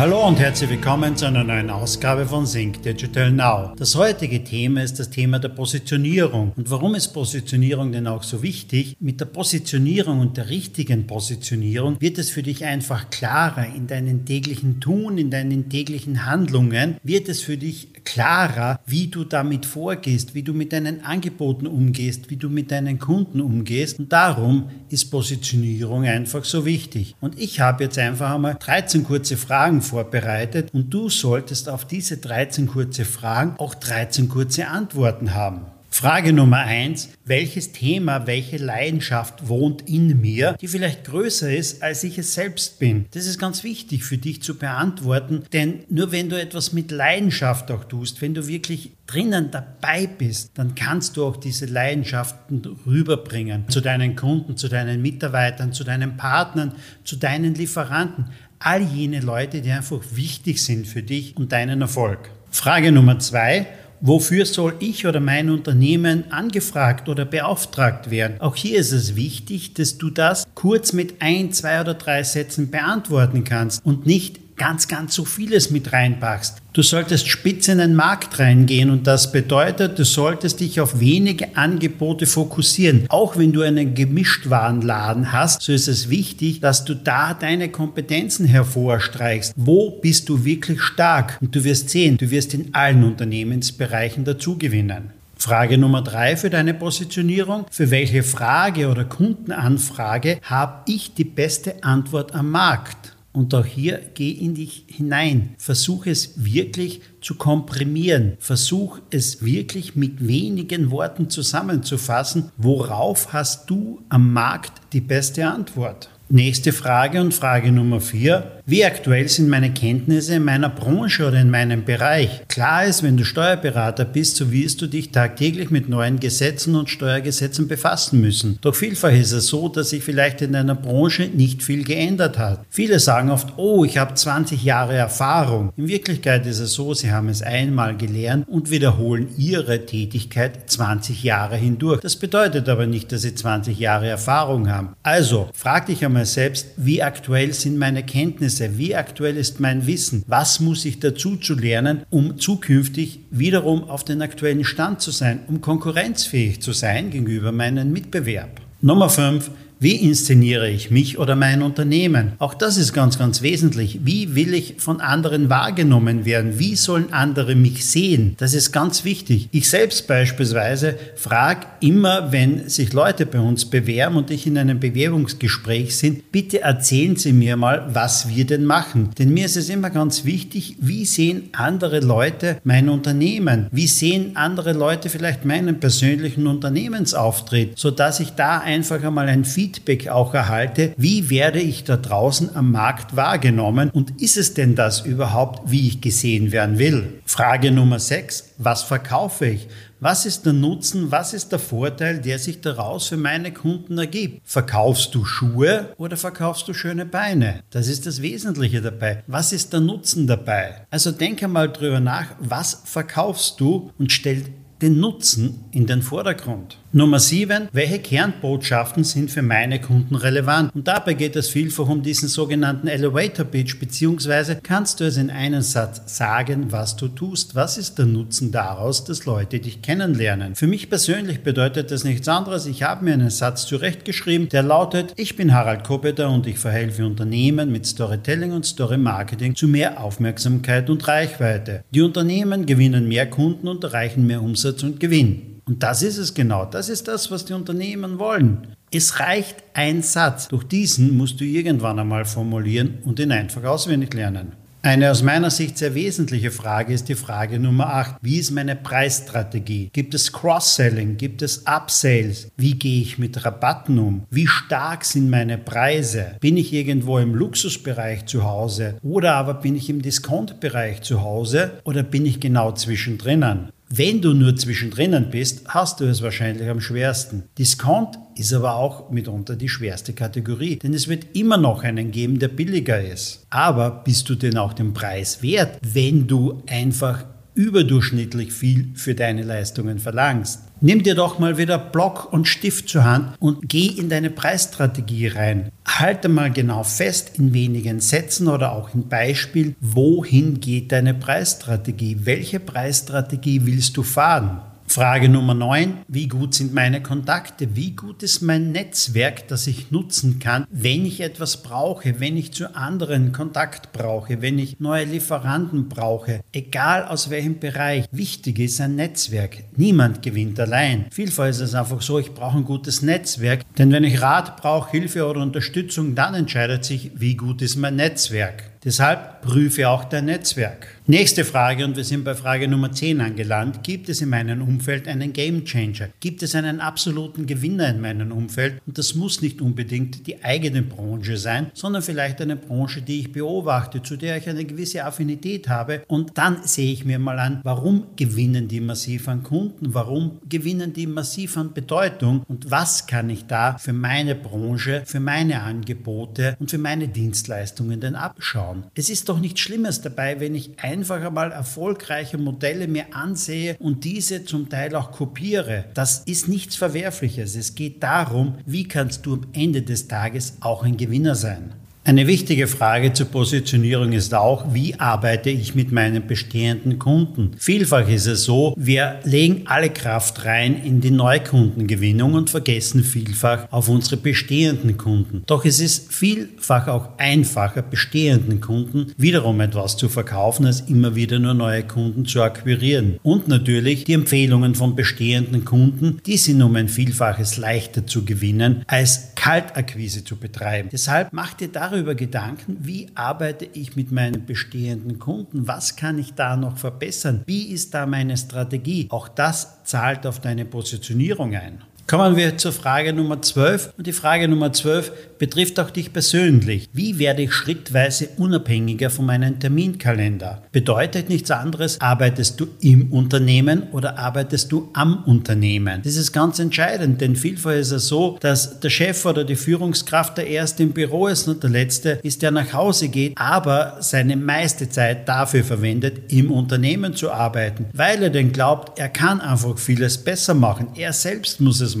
Hallo und herzlich willkommen zu einer neuen Ausgabe von Think Digital Now. Das heutige Thema ist das Thema der Positionierung. Und warum ist Positionierung denn auch so wichtig? Mit der Positionierung und der richtigen Positionierung wird es für dich einfach klarer in deinen täglichen Tun, in deinen täglichen Handlungen, wird es für dich klarer, wie du damit vorgehst, wie du mit deinen Angeboten umgehst, wie du mit deinen Kunden umgehst. Und darum ist Positionierung einfach so wichtig. Und ich habe jetzt einfach einmal 13 kurze Fragen vorbereitet und du solltest auf diese 13 kurze Fragen auch 13 kurze Antworten haben. Frage Nummer eins: Welches Thema, welche Leidenschaft wohnt in mir, die vielleicht größer ist, als ich es selbst bin? Das ist ganz wichtig für dich zu beantworten, denn nur wenn du etwas mit Leidenschaft auch tust, wenn du wirklich drinnen dabei bist, dann kannst du auch diese Leidenschaften rüberbringen zu deinen Kunden, zu deinen Mitarbeitern, zu deinen Partnern, zu deinen Lieferanten all jene Leute, die einfach wichtig sind für dich und deinen Erfolg. Frage Nummer zwei. Wofür soll ich oder mein Unternehmen angefragt oder beauftragt werden? Auch hier ist es wichtig, dass du das kurz mit ein, zwei oder drei Sätzen beantworten kannst und nicht ganz, ganz so vieles mit reinpackst. Du solltest spitz in den Markt reingehen und das bedeutet, du solltest dich auf wenige Angebote fokussieren. Auch wenn du einen Gemischtwarenladen hast, so ist es wichtig, dass du da deine Kompetenzen hervorstreichst. Wo bist du wirklich stark? Und du wirst sehen, du wirst in allen Unternehmensbereichen dazugewinnen. Frage Nummer drei für deine Positionierung. Für welche Frage oder Kundenanfrage habe ich die beste Antwort am Markt? Und auch hier geh in dich hinein. Versuch es wirklich zu komprimieren. Versuch es wirklich mit wenigen Worten zusammenzufassen. Worauf hast du am Markt die beste Antwort? Nächste Frage und Frage Nummer vier. Wie aktuell sind meine Kenntnisse in meiner Branche oder in meinem Bereich? Klar ist, wenn du Steuerberater bist, so wirst du dich tagtäglich mit neuen Gesetzen und Steuergesetzen befassen müssen. Doch vielfach ist es so, dass sich vielleicht in deiner Branche nicht viel geändert hat. Viele sagen oft, oh, ich habe 20 Jahre Erfahrung. In Wirklichkeit ist es so, sie haben es einmal gelernt und wiederholen ihre Tätigkeit 20 Jahre hindurch. Das bedeutet aber nicht, dass sie 20 Jahre Erfahrung haben. Also, frag dich einmal selbst, wie aktuell sind meine Kenntnisse Kenntnisse, wie aktuell ist mein Wissen, was muss ich dazu zu lernen, um zukünftig wiederum auf den aktuellen Stand zu sein, um konkurrenzfähig zu sein gegenüber meinem Mitbewerb. Nummer 5. Wie inszeniere ich mich oder mein Unternehmen? Auch das ist ganz, ganz wesentlich. Wie will ich von anderen wahrgenommen werden? Wie sollen andere mich sehen? Das ist ganz wichtig. Ich selbst beispielsweise frage immer, wenn sich Leute bei uns bewerben und ich in einem Bewerbungsgespräch sind, bitte erzählen Sie mir mal, was wir denn machen. Denn mir ist es immer ganz wichtig, wie sehen andere Leute mein Unternehmen? Wie sehen andere Leute vielleicht meinen persönlichen Unternehmensauftritt? Sodass ich da einfach einmal ein Feedback Feedback auch erhalte, wie werde ich da draußen am Markt wahrgenommen und ist es denn das überhaupt, wie ich gesehen werden will? Frage Nummer 6, was verkaufe ich? Was ist der Nutzen, was ist der Vorteil, der sich daraus für meine Kunden ergibt? Verkaufst du Schuhe oder verkaufst du schöne Beine? Das ist das Wesentliche dabei. Was ist der Nutzen dabei? Also denke mal drüber nach, was verkaufst du und stell den Nutzen in den Vordergrund. Nummer 7. Welche Kernbotschaften sind für meine Kunden relevant? Und dabei geht es vielfach um diesen sogenannten Elevator Pitch, beziehungsweise kannst du es in einem Satz sagen, was du tust. Was ist der Nutzen daraus, dass Leute dich kennenlernen? Für mich persönlich bedeutet das nichts anderes. Ich habe mir einen Satz zurechtgeschrieben, der lautet, ich bin Harald Kopeter und ich verhelfe Unternehmen mit Storytelling und Story Marketing zu mehr Aufmerksamkeit und Reichweite. Die Unternehmen gewinnen mehr Kunden und erreichen mehr Umsatz und Gewinn. Und das ist es genau. Das ist das, was die Unternehmen wollen. Es reicht ein Satz. Durch diesen musst du irgendwann einmal formulieren und ihn einfach auswendig lernen. Eine aus meiner Sicht sehr wesentliche Frage ist die Frage Nummer 8. Wie ist meine Preisstrategie? Gibt es Cross-Selling? Gibt es Upsales? Wie gehe ich mit Rabatten um? Wie stark sind meine Preise? Bin ich irgendwo im Luxusbereich zu Hause? Oder aber bin ich im Discount-Bereich zu Hause? Oder bin ich genau zwischendrin? Wenn du nur zwischendrin bist, hast du es wahrscheinlich am schwersten. Discount ist aber auch mitunter die schwerste Kategorie, denn es wird immer noch einen geben, der billiger ist. Aber bist du denn auch den Preis wert, wenn du einfach überdurchschnittlich viel für deine Leistungen verlangst. Nimm dir doch mal wieder Block und Stift zur Hand und geh in deine Preisstrategie rein. Halte mal genau fest in wenigen Sätzen oder auch in Beispiel, wohin geht deine Preisstrategie? Welche Preisstrategie willst du fahren? Frage Nummer 9. Wie gut sind meine Kontakte? Wie gut ist mein Netzwerk, das ich nutzen kann, wenn ich etwas brauche, wenn ich zu anderen Kontakt brauche, wenn ich neue Lieferanten brauche? Egal aus welchem Bereich. Wichtig ist ein Netzwerk. Niemand gewinnt allein. Vielfach ist es einfach so, ich brauche ein gutes Netzwerk, denn wenn ich Rat brauche, Hilfe oder Unterstützung, dann entscheidet sich, wie gut ist mein Netzwerk. Deshalb prüfe auch dein Netzwerk. Nächste Frage und wir sind bei Frage Nummer 10 angelangt. Gibt es in meinem Umfeld einen Game Changer? Gibt es einen absoluten Gewinner in meinem Umfeld? Und das muss nicht unbedingt die eigene Branche sein, sondern vielleicht eine Branche, die ich beobachte, zu der ich eine gewisse Affinität habe. Und dann sehe ich mir mal an, warum gewinnen die massiv an Kunden? Warum gewinnen die massiv an Bedeutung? Und was kann ich da für meine Branche, für meine Angebote und für meine Dienstleistungen denn abschauen? Es ist doch nichts Schlimmes dabei, wenn ich einfach einmal erfolgreiche Modelle mir ansehe und diese zum Teil auch kopiere. Das ist nichts Verwerfliches. Es geht darum, wie kannst du am Ende des Tages auch ein Gewinner sein. Eine wichtige Frage zur Positionierung ist auch, wie arbeite ich mit meinen bestehenden Kunden? Vielfach ist es so, wir legen alle Kraft rein in die Neukundengewinnung und vergessen vielfach auf unsere bestehenden Kunden. Doch es ist vielfach auch einfacher, bestehenden Kunden wiederum etwas zu verkaufen, als immer wieder nur neue Kunden zu akquirieren. Und natürlich die Empfehlungen von bestehenden Kunden, die sind um ein Vielfaches leichter zu gewinnen, als Kaltakquise zu betreiben. Deshalb macht ihr da darüber Gedanken, wie arbeite ich mit meinen bestehenden Kunden, was kann ich da noch verbessern, wie ist da meine Strategie. Auch das zahlt auf deine Positionierung ein. Kommen wir zur Frage Nummer 12. Und die Frage Nummer 12 betrifft auch dich persönlich. Wie werde ich schrittweise unabhängiger von meinem Terminkalender? Bedeutet nichts anderes, arbeitest du im Unternehmen oder arbeitest du am Unternehmen? Das ist ganz entscheidend, denn vielfach ist es so, dass der Chef oder die Führungskraft der erste im Büro ist und der letzte ist, der nach Hause geht, aber seine meiste Zeit dafür verwendet, im Unternehmen zu arbeiten, weil er denn glaubt, er kann einfach vieles besser machen. Er selbst muss es machen.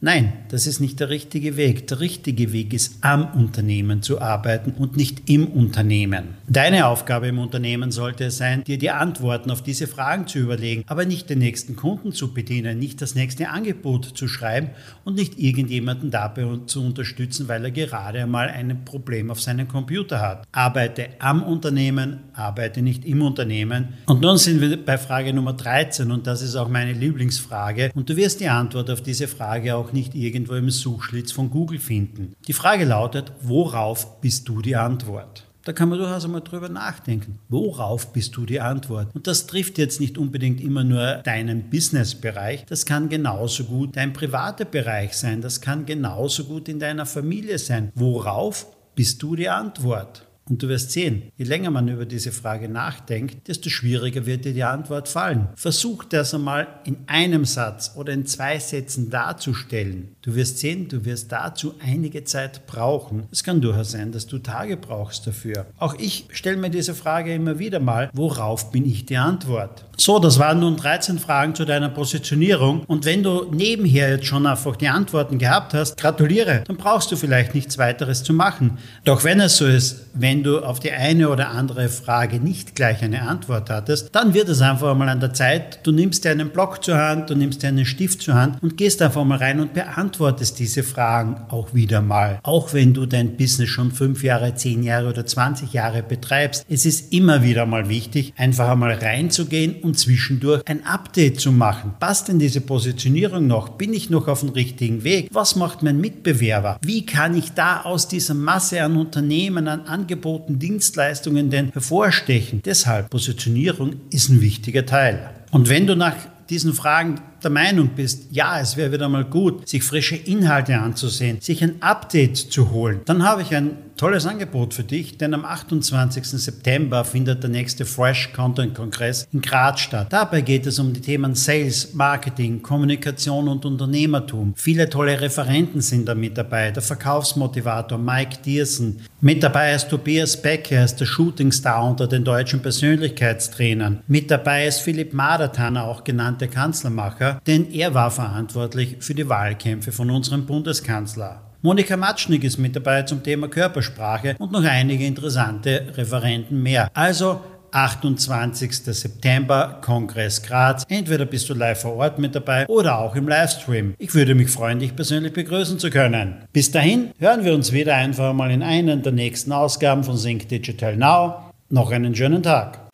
Nein, das ist nicht der richtige Weg. Der richtige Weg ist, am Unternehmen zu arbeiten und nicht im Unternehmen. Deine Aufgabe im Unternehmen sollte es sein, dir die Antworten auf diese Fragen zu überlegen, aber nicht den nächsten Kunden zu bedienen, nicht das nächste Angebot zu schreiben und nicht irgendjemanden dabei zu unterstützen, weil er gerade einmal ein Problem auf seinem Computer hat. Arbeite am Unternehmen, arbeite nicht im Unternehmen. Und nun sind wir bei Frage Nummer 13 und das ist auch meine Lieblingsfrage und du wirst die Antwort auf diese Frage auch nicht irgendwo im Suchschlitz von Google finden. Die Frage lautet, worauf bist du die Antwort? Da kann man durchaus einmal drüber nachdenken. Worauf bist du die Antwort? Und das trifft jetzt nicht unbedingt immer nur deinen Businessbereich. Das kann genauso gut dein privater Bereich sein. Das kann genauso gut in deiner Familie sein. Worauf bist du die Antwort? Und du wirst sehen, je länger man über diese Frage nachdenkt, desto schwieriger wird dir die Antwort fallen. Versuch das einmal in einem Satz oder in zwei Sätzen darzustellen. Du wirst sehen, du wirst dazu einige Zeit brauchen. Es kann durchaus sein, dass du Tage brauchst dafür. Auch ich stelle mir diese Frage immer wieder mal, worauf bin ich die Antwort? So, das waren nun 13 Fragen zu deiner Positionierung. Und wenn du nebenher jetzt schon einfach die Antworten gehabt hast, gratuliere, dann brauchst du vielleicht nichts weiteres zu machen. Doch wenn es so ist, wenn du auf die eine oder andere Frage nicht gleich eine Antwort hattest, dann wird es einfach mal an der Zeit, du nimmst dir einen Block zur Hand, du nimmst dir einen Stift zur Hand und gehst einfach mal rein und beantwortest diese Fragen auch wieder mal. Auch wenn du dein Business schon fünf Jahre, zehn Jahre oder 20 Jahre betreibst, es ist immer wieder mal wichtig, einfach einmal reinzugehen und zwischendurch ein Update zu machen. Passt denn diese Positionierung noch? Bin ich noch auf dem richtigen Weg? Was macht mein Mitbewerber? Wie kann ich da aus dieser Masse an Unternehmen, an Angeboten, Dienstleistungen denn hervorstechen? Deshalb, Positionierung ist ein wichtiger Teil. Und wenn du nach diesen Fragen der Meinung bist, ja, es wäre wieder mal gut, sich frische Inhalte anzusehen, sich ein Update zu holen, dann habe ich ein tolles Angebot für dich, denn am 28. September findet der nächste Fresh Content Kongress in Graz statt. Dabei geht es um die Themen Sales, Marketing, Kommunikation und Unternehmertum. Viele tolle Referenten sind da mit dabei. Der Verkaufsmotivator Mike Diersen. Mit dabei ist Tobias Beck, er ist der Shootingstar unter den deutschen Persönlichkeitstrainern. Mit dabei ist Philipp Madertan, auch genannter Kanzlermacher, denn er war verantwortlich für die Wahlkämpfe von unserem Bundeskanzler. Monika Matschnik ist mit dabei zum Thema Körpersprache und noch einige interessante Referenten mehr. Also 28. September, Kongress Graz. Entweder bist du live vor Ort mit dabei oder auch im Livestream. Ich würde mich freuen, dich persönlich begrüßen zu können. Bis dahin hören wir uns wieder einfach mal in einen der nächsten Ausgaben von Sync Digital Now. Noch einen schönen Tag.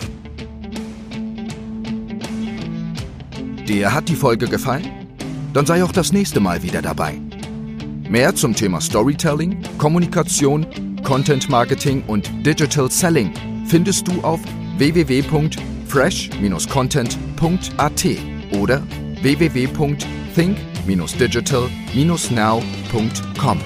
Dir hat die Folge gefallen? Dann sei auch das nächste Mal wieder dabei. Mehr zum Thema Storytelling, Kommunikation, Content Marketing und Digital Selling findest du auf www.fresh-content.at oder www.think-digital-now.com.